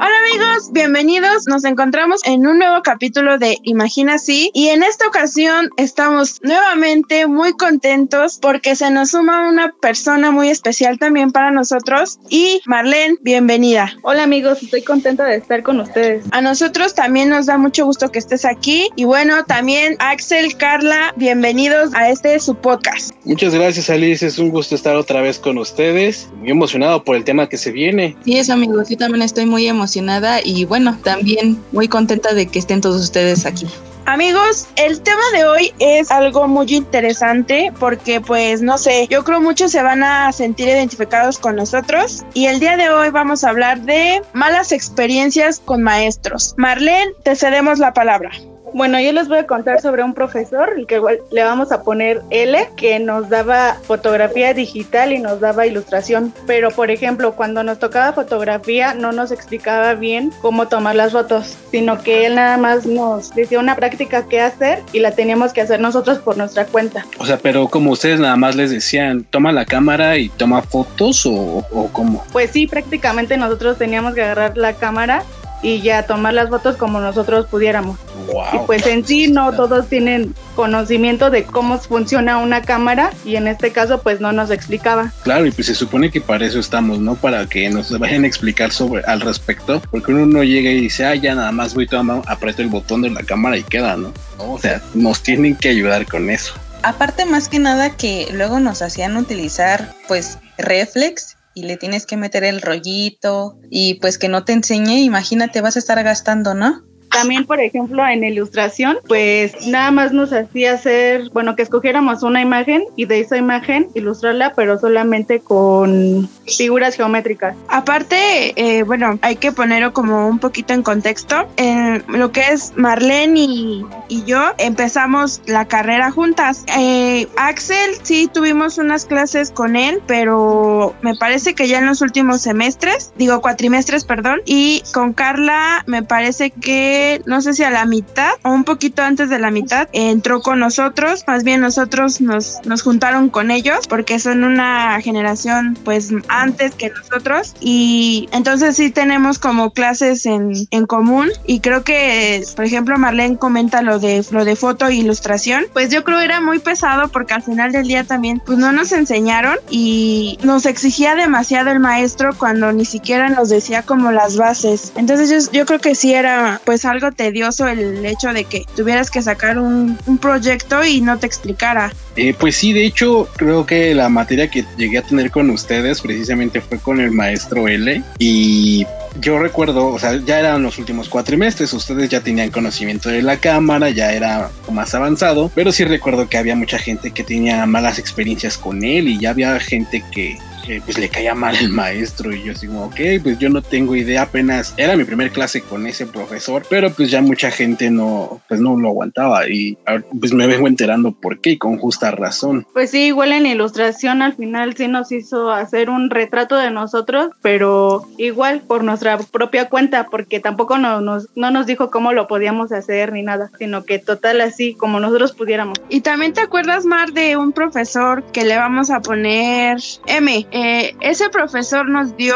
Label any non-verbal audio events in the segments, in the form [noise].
Hola amigos, bienvenidos. Nos encontramos en un nuevo capítulo de Imagina así y en esta ocasión estamos nuevamente muy contentos porque se nos suma una persona muy especial también para nosotros y Marlene, bienvenida. Hola amigos, estoy contenta de estar con ustedes. A nosotros también nos da mucho gusto que estés aquí y bueno, también Axel, Carla, bienvenidos a este su podcast. Muchas gracias Alice, es un gusto estar otra vez con ustedes. Muy emocionado por el tema que se viene. Sí, eso amigos, yo también estoy muy emocionada y bueno, también muy contenta de que estén todos ustedes aquí. Amigos, el tema de hoy es algo muy interesante porque pues no sé, yo creo muchos se van a sentir identificados con nosotros y el día de hoy vamos a hablar de malas experiencias con maestros. Marlene, te cedemos la palabra. Bueno, yo les voy a contar sobre un profesor, el que le vamos a poner L, que nos daba fotografía digital y nos daba ilustración. Pero, por ejemplo, cuando nos tocaba fotografía, no nos explicaba bien cómo tomar las fotos, sino que él nada más nos decía una práctica que hacer y la teníamos que hacer nosotros por nuestra cuenta. O sea, pero como ustedes nada más les decían, toma la cámara y toma fotos o, o cómo? Pues sí, prácticamente nosotros teníamos que agarrar la cámara y ya tomar las fotos como nosotros pudiéramos. Y pues en sí no todos tienen conocimiento de cómo funciona una cámara y en este caso pues no nos explicaba. Claro, y pues se supone que para eso estamos, ¿no? Para que nos vayan a explicar sobre al respecto, porque uno no llega y dice, ah, ya nada más voy tomar, aprieto el botón de la cámara y queda, ¿no? O sea, nos tienen que ayudar con eso. Aparte más que nada que luego nos hacían utilizar pues reflex y le tienes que meter el rollito y pues que no te enseñe, imagínate, vas a estar gastando, ¿no? También, por ejemplo, en ilustración, pues nada más nos hacía hacer, bueno, que escogiéramos una imagen y de esa imagen ilustrarla, pero solamente con figuras geométricas. Aparte, eh, bueno, hay que ponerlo como un poquito en contexto. En lo que es Marlene y, yo empezamos la carrera juntas. Eh, Axel, sí, tuvimos unas clases con él, pero me parece que ya en los últimos semestres, digo cuatrimestres, perdón, y con Carla me parece que no sé si a la mitad o un poquito antes de la mitad, entró con nosotros. Más bien nosotros nos, nos juntaron con ellos porque son una generación pues antes que nosotros. Y entonces sí tenemos como clases en, en común. Y creo que, por ejemplo, Marlene comenta lo de, lo de foto e ilustración. Pues yo creo era muy pesado porque al final del día también pues no nos enseñaron y nos exigía demasiado el maestro cuando ni siquiera nos decía como las bases. Entonces yo, yo creo que sí era pues algo tedioso el hecho de que tuvieras que sacar un, proyecto y no te explicara. Eh, pues sí, de hecho, creo que la materia que llegué a tener con ustedes precisamente fue con el maestro L. Y yo recuerdo, o sea, ya eran los últimos cuatrimestres, ustedes ya tenían conocimiento de la cámara, ya era más avanzado, pero sí recuerdo que había mucha gente que tenía malas experiencias con él y ya había gente que pues le caía mal el maestro y yo así como, ok, pues yo no tengo idea, apenas era mi primer clase con ese profesor, pero pues ya mucha gente no, pues no lo aguantaba y pues me vengo enterando por qué y con justa razón. Pues sí, igual en ilustración al final sí nos hizo hacer un retrato de nosotros, pero igual por nuestra propia cuenta, porque tampoco no, nos, no nos dijo cómo lo podíamos hacer ni nada, sino que total así como nosotros pudiéramos. Y también te acuerdas, Mar, de un profesor que le vamos a poner M. Eh, ese profesor nos dio,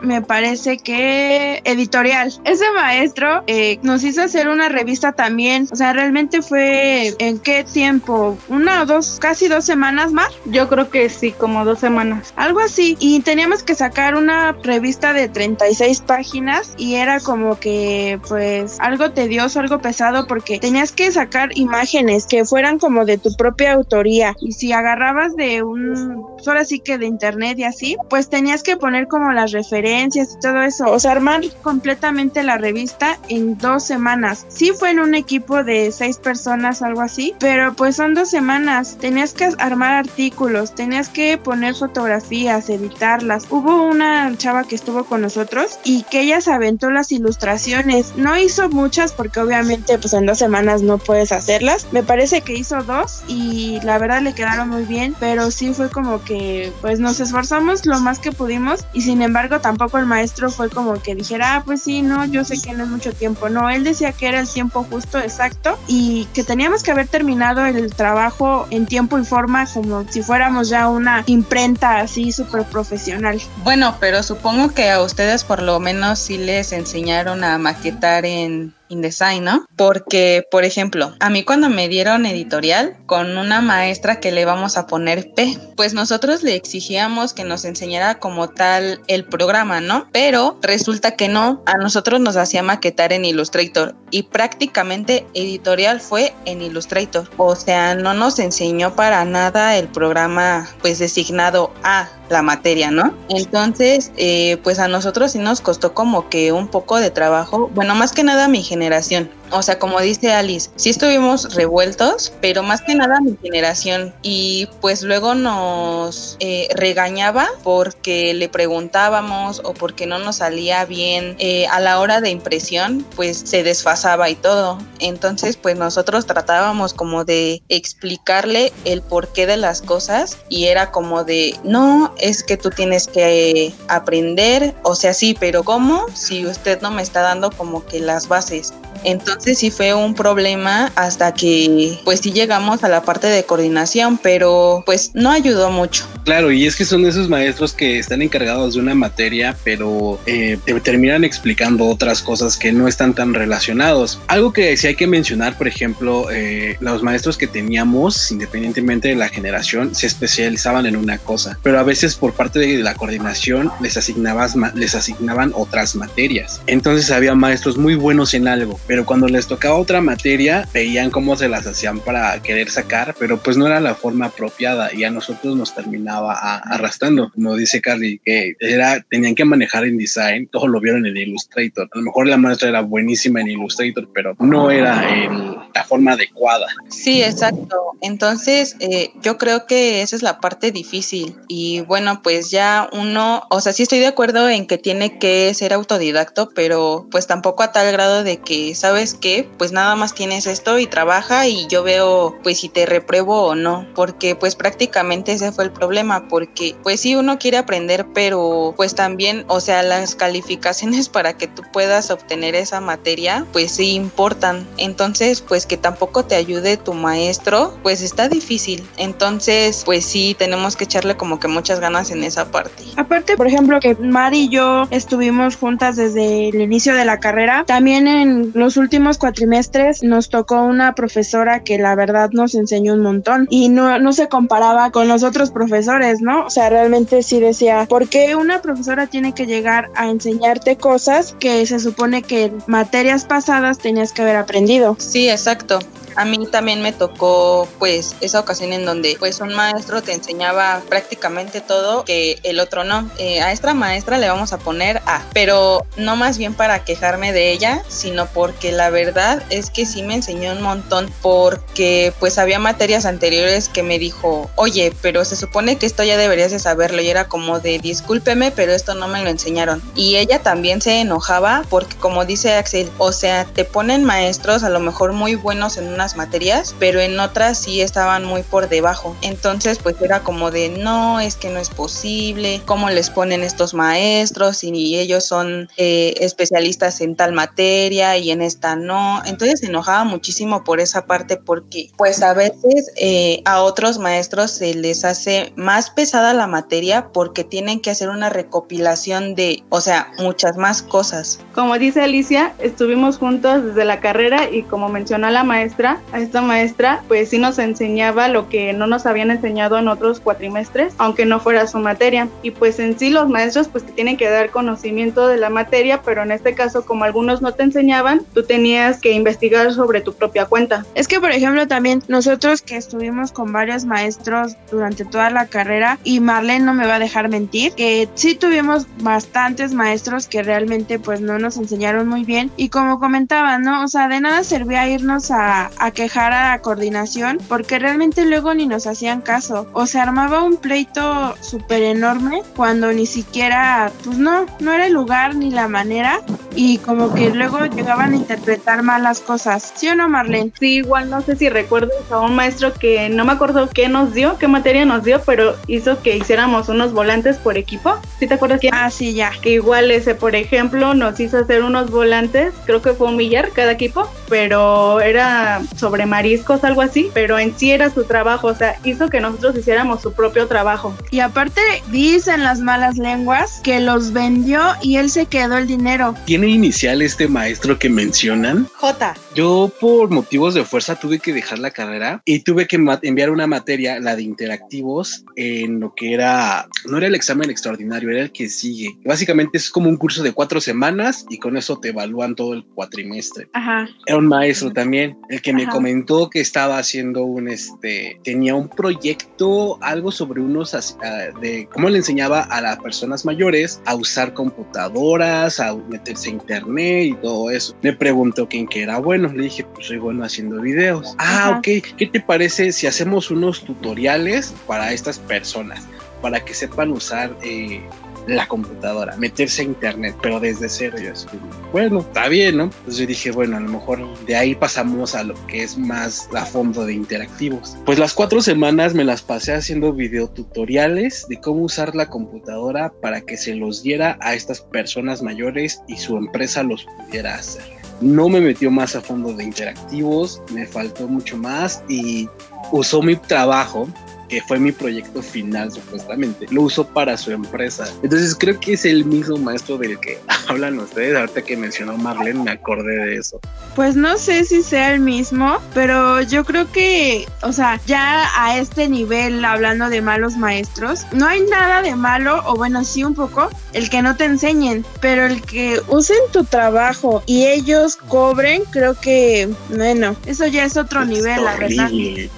me parece que editorial. Ese maestro eh, nos hizo hacer una revista también. O sea, realmente fue en qué tiempo? Una o dos, casi dos semanas más. Yo creo que sí, como dos semanas. Algo así. Y teníamos que sacar una revista de 36 páginas y era como que pues algo tedioso, algo pesado porque tenías que sacar imágenes que fueran como de tu propia autoría. Y si agarrabas de un, ahora sí que de internet y así, pues tenías que poner como las referencias y todo eso, o sea, armar completamente la revista en dos semanas. Sí fue en un equipo de seis personas, algo así, pero pues son dos semanas. Tenías que armar artículos, tenías que poner fotografías, editarlas. Hubo una chava que estuvo con nosotros y que ella se aventó las ilustraciones. No hizo muchas porque obviamente pues en dos semanas no puedes hacerlas. Me parece que hizo dos y la verdad le quedaron muy bien, pero sí fue como que pues nos esforzamos esforzamos lo más que pudimos y sin embargo tampoco el maestro fue como que dijera, ah, pues sí, no, yo sé que no es mucho tiempo. No, él decía que era el tiempo justo, exacto, y que teníamos que haber terminado el trabajo en tiempo y forma como si fuéramos ya una imprenta así súper profesional. Bueno, pero supongo que a ustedes por lo menos sí les enseñaron a maquetar en InDesign, ¿no? Porque, por ejemplo, a mí cuando me dieron editorial con una maestra que le vamos a poner P, pues nosotros le exigíamos que nos enseñara como tal el programa, ¿no? Pero resulta que no, a nosotros nos hacía maquetar en Illustrator y prácticamente editorial fue en Illustrator. O sea, no nos enseñó para nada el programa pues designado a la materia, ¿no? Entonces, eh, pues a nosotros sí nos costó como que un poco de trabajo, bueno, más que nada mi generación, generación o sea, como dice Alice, sí estuvimos revueltos, pero más que nada mi generación. Y pues luego nos eh, regañaba porque le preguntábamos o porque no nos salía bien eh, a la hora de impresión, pues se desfasaba y todo. Entonces, pues nosotros tratábamos como de explicarle el porqué de las cosas y era como de, no, es que tú tienes que aprender, o sea, sí, pero ¿cómo? Si usted no me está dando como que las bases. Entonces sí fue un problema hasta que pues sí llegamos a la parte de coordinación, pero pues no ayudó mucho. Claro, y es que son esos maestros que están encargados de una materia, pero eh, te terminan explicando otras cosas que no están tan relacionados. Algo que sí hay que mencionar, por ejemplo, eh, los maestros que teníamos, independientemente de la generación, se especializaban en una cosa, pero a veces por parte de la coordinación les, asignabas, les asignaban otras materias. Entonces había maestros muy buenos en algo, pero cuando les tocaba otra materia, veían cómo se las hacían para querer sacar, pero pues no era la forma apropiada y a nosotros nos terminaba arrastrando. Como dice Carly, que era, tenían que manejar InDesign, todo lo vieron en Illustrator. A lo mejor la maestra era buenísima en Illustrator, pero no era el, la forma adecuada. Sí, exacto. Entonces, eh, yo creo que esa es la parte difícil. Y bueno, pues ya uno, o sea, sí estoy de acuerdo en que tiene que ser autodidacto, pero pues tampoco a tal grado de que ¿sabes qué? Pues nada más tienes esto y trabaja y yo veo pues si te repruebo o no, porque pues prácticamente ese fue el problema, porque pues sí uno quiere aprender, pero pues también, o sea, las calificaciones [laughs] para que tú puedas obtener esa materia, pues sí importan. Entonces, pues que tampoco te ayude tu maestro, pues está difícil. Entonces, pues sí, tenemos que echarle como que muchas ganas en esa parte. Aparte, por ejemplo, que Mari y yo estuvimos juntas desde el inicio de la carrera, también en los últimos cuatrimestres nos tocó una profesora que la verdad nos enseñó un montón y no, no se comparaba con los otros profesores, ¿no? O sea, realmente sí decía, ¿por qué una profesora tiene que llegar a enseñarte cosas que se supone que en materias pasadas tenías que haber aprendido? Sí, exacto. A mí también me tocó pues esa ocasión en donde pues un maestro te enseñaba prácticamente todo que el otro no. Eh, a esta maestra le vamos a poner A, pero no más bien para quejarme de ella, sino porque la verdad es que sí me enseñó un montón porque pues había materias anteriores que me dijo, oye, pero se supone que esto ya deberías de saberlo y era como de discúlpeme, pero esto no me lo enseñaron. Y ella también se enojaba porque como dice Axel, o sea, te ponen maestros a lo mejor muy buenos en una materias, pero en otras sí estaban muy por debajo. Entonces, pues era como de, no, es que no es posible, cómo les ponen estos maestros y ellos son eh, especialistas en tal materia y en esta no. Entonces se enojaba muchísimo por esa parte porque pues a veces eh, a otros maestros se les hace más pesada la materia porque tienen que hacer una recopilación de, o sea, muchas más cosas. Como dice Alicia, estuvimos juntos desde la carrera y como mencionó la maestra, a esta maestra, pues sí nos enseñaba lo que no nos habían enseñado en otros cuatrimestres, aunque no fuera su materia. Y pues en sí los maestros pues te tienen que dar conocimiento de la materia, pero en este caso como algunos no te enseñaban, tú tenías que investigar sobre tu propia cuenta. Es que por ejemplo también nosotros que estuvimos con varios maestros durante toda la carrera y Marlene no me va a dejar mentir, que sí tuvimos bastantes maestros que realmente pues no nos enseñaron muy bien y como comentaba, ¿no? O sea, de nada servía irnos a a quejar a la coordinación porque realmente luego ni nos hacían caso. O se armaba un pleito súper enorme cuando ni siquiera, pues no, no era el lugar ni la manera y como que luego llegaban a interpretar mal las cosas. ¿Sí o no, Marlene? Sí, igual no sé si recuerdas a un maestro que no me acuerdo qué nos dio, qué materia nos dio, pero hizo que hiciéramos unos volantes por equipo. ¿Sí te acuerdas quién? Ah, sí, ya. Que igual ese, por ejemplo, nos hizo hacer unos volantes, creo que fue un millar cada equipo, pero era sobre mariscos, algo así, pero en sí era su trabajo, o sea, hizo que nosotros hiciéramos su propio trabajo. Y aparte dicen las malas lenguas que los vendió y él se quedó el dinero. ¿Tiene inicial este maestro que mencionan? J. Yo por motivos de fuerza tuve que dejar la carrera y tuve que enviar una materia, la de interactivos, en lo que era, no era el examen extraordinario, era el que sigue. Básicamente es como un curso de cuatro semanas y con eso te evalúan todo el cuatrimestre. Ajá. Era un maestro también, el que me comentó que estaba haciendo un, este, tenía un proyecto, algo sobre unos, uh, de cómo le enseñaba a las personas mayores a usar computadoras, a meterse a internet y todo eso. Me preguntó quién que era bueno, le dije, pues soy bueno haciendo videos. Ah, ok, ¿qué te parece si hacemos unos tutoriales para estas personas? Para que sepan usar eh, la computadora, meterse a internet, pero desde cero. Yo así, bueno, está bien, ¿no? Entonces yo dije, bueno, a lo mejor de ahí pasamos a lo que es más a fondo de interactivos. Pues las cuatro semanas me las pasé haciendo videotutoriales de cómo usar la computadora para que se los diera a estas personas mayores y su empresa los pudiera hacer. No me metió más a fondo de interactivos, me faltó mucho más y usó mi trabajo que fue mi proyecto final supuestamente, lo usó para su empresa. Entonces creo que es el mismo maestro del que [laughs] hablan ustedes. Ahorita que mencionó Marlene me acordé de eso. Pues no sé si sea el mismo, pero yo creo que, o sea, ya a este nivel, hablando de malos maestros, no hay nada de malo, o bueno, sí un poco, el que no te enseñen, pero el que usen tu trabajo y ellos cobren, creo que, bueno, eso ya es otro nivel, la verdad.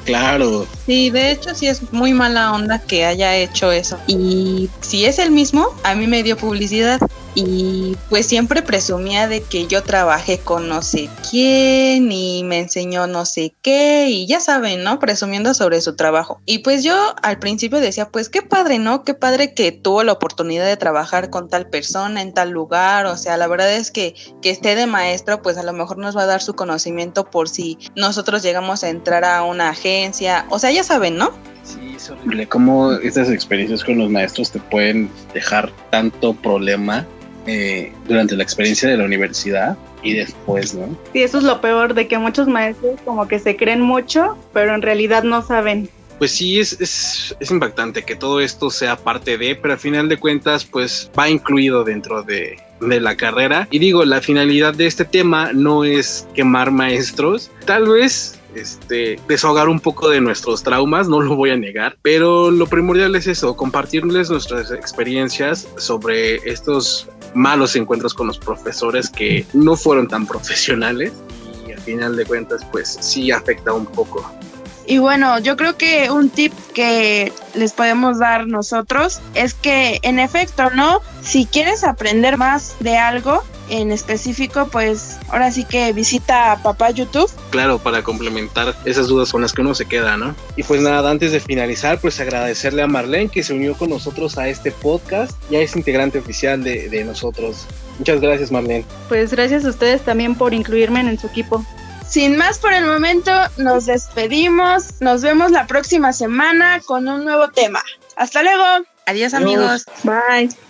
Claro. Sí, de hecho sí es muy mala onda que haya hecho eso. Y si es el mismo, a mí me dio publicidad y pues siempre presumía de que yo trabajé con no sé quién y me enseñó no sé qué y ya saben, ¿no? Presumiendo sobre su trabajo. Y pues yo al principio decía, pues qué padre, ¿no? Qué padre que tuvo la oportunidad de trabajar con tal persona en tal lugar, o sea, la verdad es que que esté de maestro, pues a lo mejor nos va a dar su conocimiento por si nosotros llegamos a entrar a una agencia, o sea, ya saben, ¿no? Sí, es horrible cómo estas experiencias con los maestros te pueden dejar tanto problema eh, durante la experiencia de la universidad y después, ¿no? Sí, eso es lo peor, de que muchos maestros como que se creen mucho, pero en realidad no saben. Pues sí, es, es, es impactante que todo esto sea parte de, pero al final de cuentas, pues va incluido dentro de, de la carrera. Y digo, la finalidad de este tema no es quemar maestros, tal vez este, desahogar un poco de nuestros traumas, no lo voy a negar, pero lo primordial es eso, compartirles nuestras experiencias sobre estos malos encuentros con los profesores que no fueron tan profesionales y al final de cuentas pues sí afecta un poco. Y bueno, yo creo que un tip que les podemos dar nosotros es que en efecto, ¿no? Si quieres aprender más de algo, en específico, pues ahora sí que visita a papá YouTube. Claro, para complementar esas dudas con las que uno se queda, ¿no? Y pues nada, antes de finalizar, pues agradecerle a Marlene que se unió con nosotros a este podcast, ya es integrante oficial de, de nosotros. Muchas gracias, Marlene. Pues gracias a ustedes también por incluirme en su equipo. Sin más por el momento, nos despedimos. Nos vemos la próxima semana con un nuevo tema. Hasta luego. Adiós amigos. Bye.